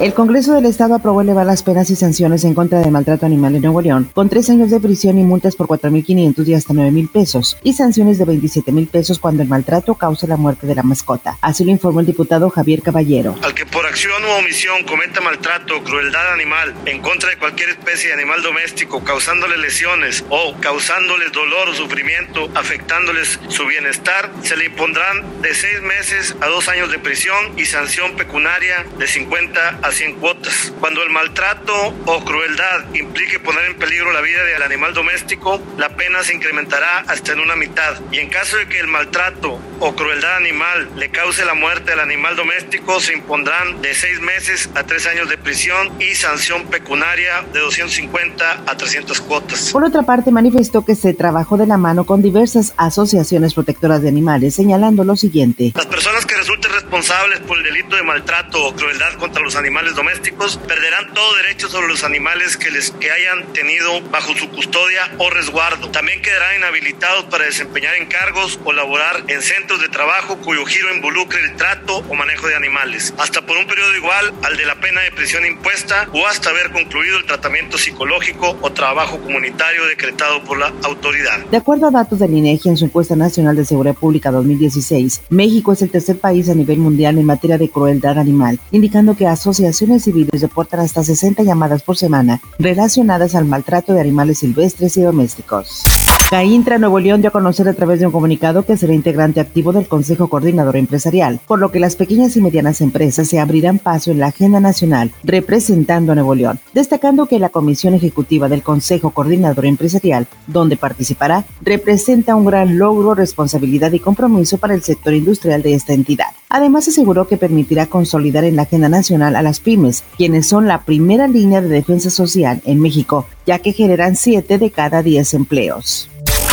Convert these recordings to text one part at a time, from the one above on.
El Congreso del Estado aprobó elevar las penas y sanciones en contra del maltrato animal en Nuevo León, con tres años de prisión y multas por 4.500 y hasta 9.000 pesos, y sanciones de 27.000 pesos cuando el maltrato cause la muerte de la mascota. Así lo informó el diputado Javier Caballero. Al que por acción u omisión cometa maltrato o crueldad animal en contra de cualquier especie de animal doméstico, causándole lesiones o causándoles dolor o sufrimiento, afectándoles su bienestar, se le impondrán de seis meses a dos años de prisión y sanción pecuniaria de 50 a a 100 cuotas. Cuando el maltrato o crueldad implique poner en peligro la vida del animal doméstico, la pena se incrementará hasta en una mitad. Y en caso de que el maltrato o crueldad animal le cause la muerte al animal doméstico, se impondrán de seis meses a tres años de prisión y sanción pecuniaria de 250 a 300 cuotas. Por otra parte, manifestó que se trabajó de la mano con diversas asociaciones protectoras de animales, señalando lo siguiente. Las personas que resulten responsables por el delito de maltrato o crueldad contra los animales domésticos perderán todo derecho sobre los animales que les que hayan tenido bajo su custodia o resguardo. También quedarán inhabilitados para desempeñar encargos o laborar en centros de trabajo cuyo giro involucre el trato o manejo de animales, hasta por un periodo igual al de la pena de prisión impuesta o hasta haber concluido el tratamiento psicológico o trabajo comunitario decretado por la autoridad. De acuerdo a datos del INEGI en su encuesta nacional de seguridad pública 2016, México es el tercer país a nivel mundial en materia de crueldad animal, indicando que asocia asociaciones civiles reportan hasta 60 llamadas por semana relacionadas al maltrato de animales silvestres y domésticos. Caintra Nuevo León dio a conocer a través de un comunicado que será integrante activo del Consejo Coordinador Empresarial, por lo que las pequeñas y medianas empresas se abrirán paso en la agenda nacional representando a Nuevo León, destacando que la Comisión Ejecutiva del Consejo Coordinador Empresarial, donde participará, representa un gran logro, responsabilidad y compromiso para el sector industrial de esta entidad. Además, aseguró que permitirá consolidar en la agenda nacional a las pymes, quienes son la primera línea de defensa social en México, ya que generan 7 de cada 10 empleos.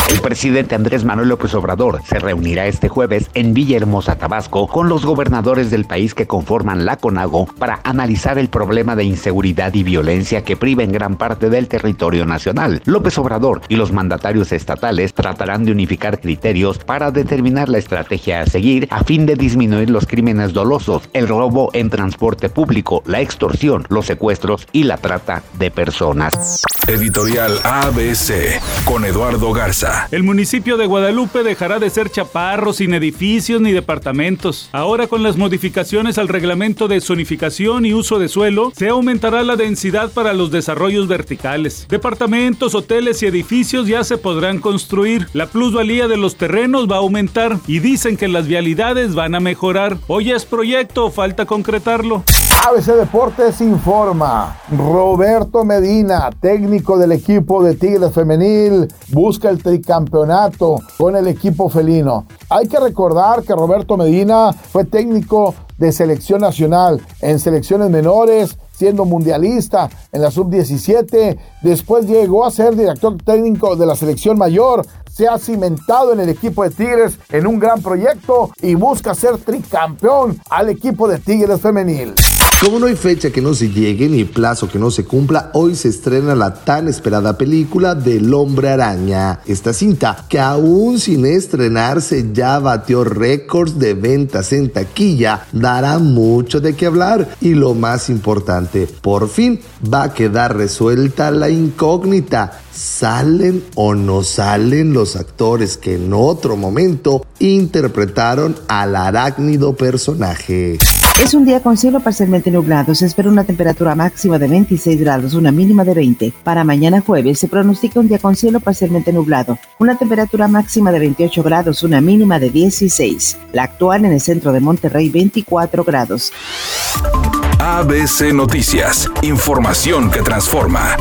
El presidente Andrés Manuel López Obrador se reunirá este jueves en Villahermosa, Tabasco, con los gobernadores del país que conforman la CONAGO para analizar el problema de inseguridad y violencia que priva en gran parte del territorio nacional. López Obrador y los mandatarios estatales tratarán de unificar criterios para determinar la estrategia a seguir a fin de disminuir los crímenes dolosos, el robo en transporte público, la extorsión, los secuestros y la trata de personas. Editorial ABC con Eduardo Garza. El municipio de Guadalupe dejará de ser chaparro sin edificios ni departamentos. Ahora con las modificaciones al reglamento de zonificación y uso de suelo, se aumentará la densidad para los desarrollos verticales. Departamentos, hoteles y edificios ya se podrán construir. La plusvalía de los terrenos va a aumentar y dicen que las vialidades van a mejorar. Hoy es proyecto, falta concretarlo. ABC Deportes informa. Roberto Medina, técnico del equipo de Tigres Femenil, busca el tricampeonato con el equipo felino. Hay que recordar que Roberto Medina fue técnico de selección nacional en selecciones menores, siendo mundialista en la sub-17. Después llegó a ser director técnico de la selección mayor. Se ha cimentado en el equipo de Tigres en un gran proyecto y busca ser tricampeón al equipo de Tigres femenil. Como no hay fecha que no se llegue ni plazo que no se cumpla, hoy se estrena la tan esperada película del hombre araña. Esta cinta, que aún sin estrenarse ya batió récords de ventas en taquilla, dará mucho de qué hablar y lo más importante, por fin va a quedar resuelta la incógnita. ¿Salen o no salen los actores que en otro momento interpretaron al arácnido personaje? Es un día con cielo parcialmente nublado. Se espera una temperatura máxima de 26 grados, una mínima de 20. Para mañana jueves se pronostica un día con cielo parcialmente nublado. Una temperatura máxima de 28 grados, una mínima de 16. La actual en el centro de Monterrey, 24 grados. ABC Noticias. Información que transforma.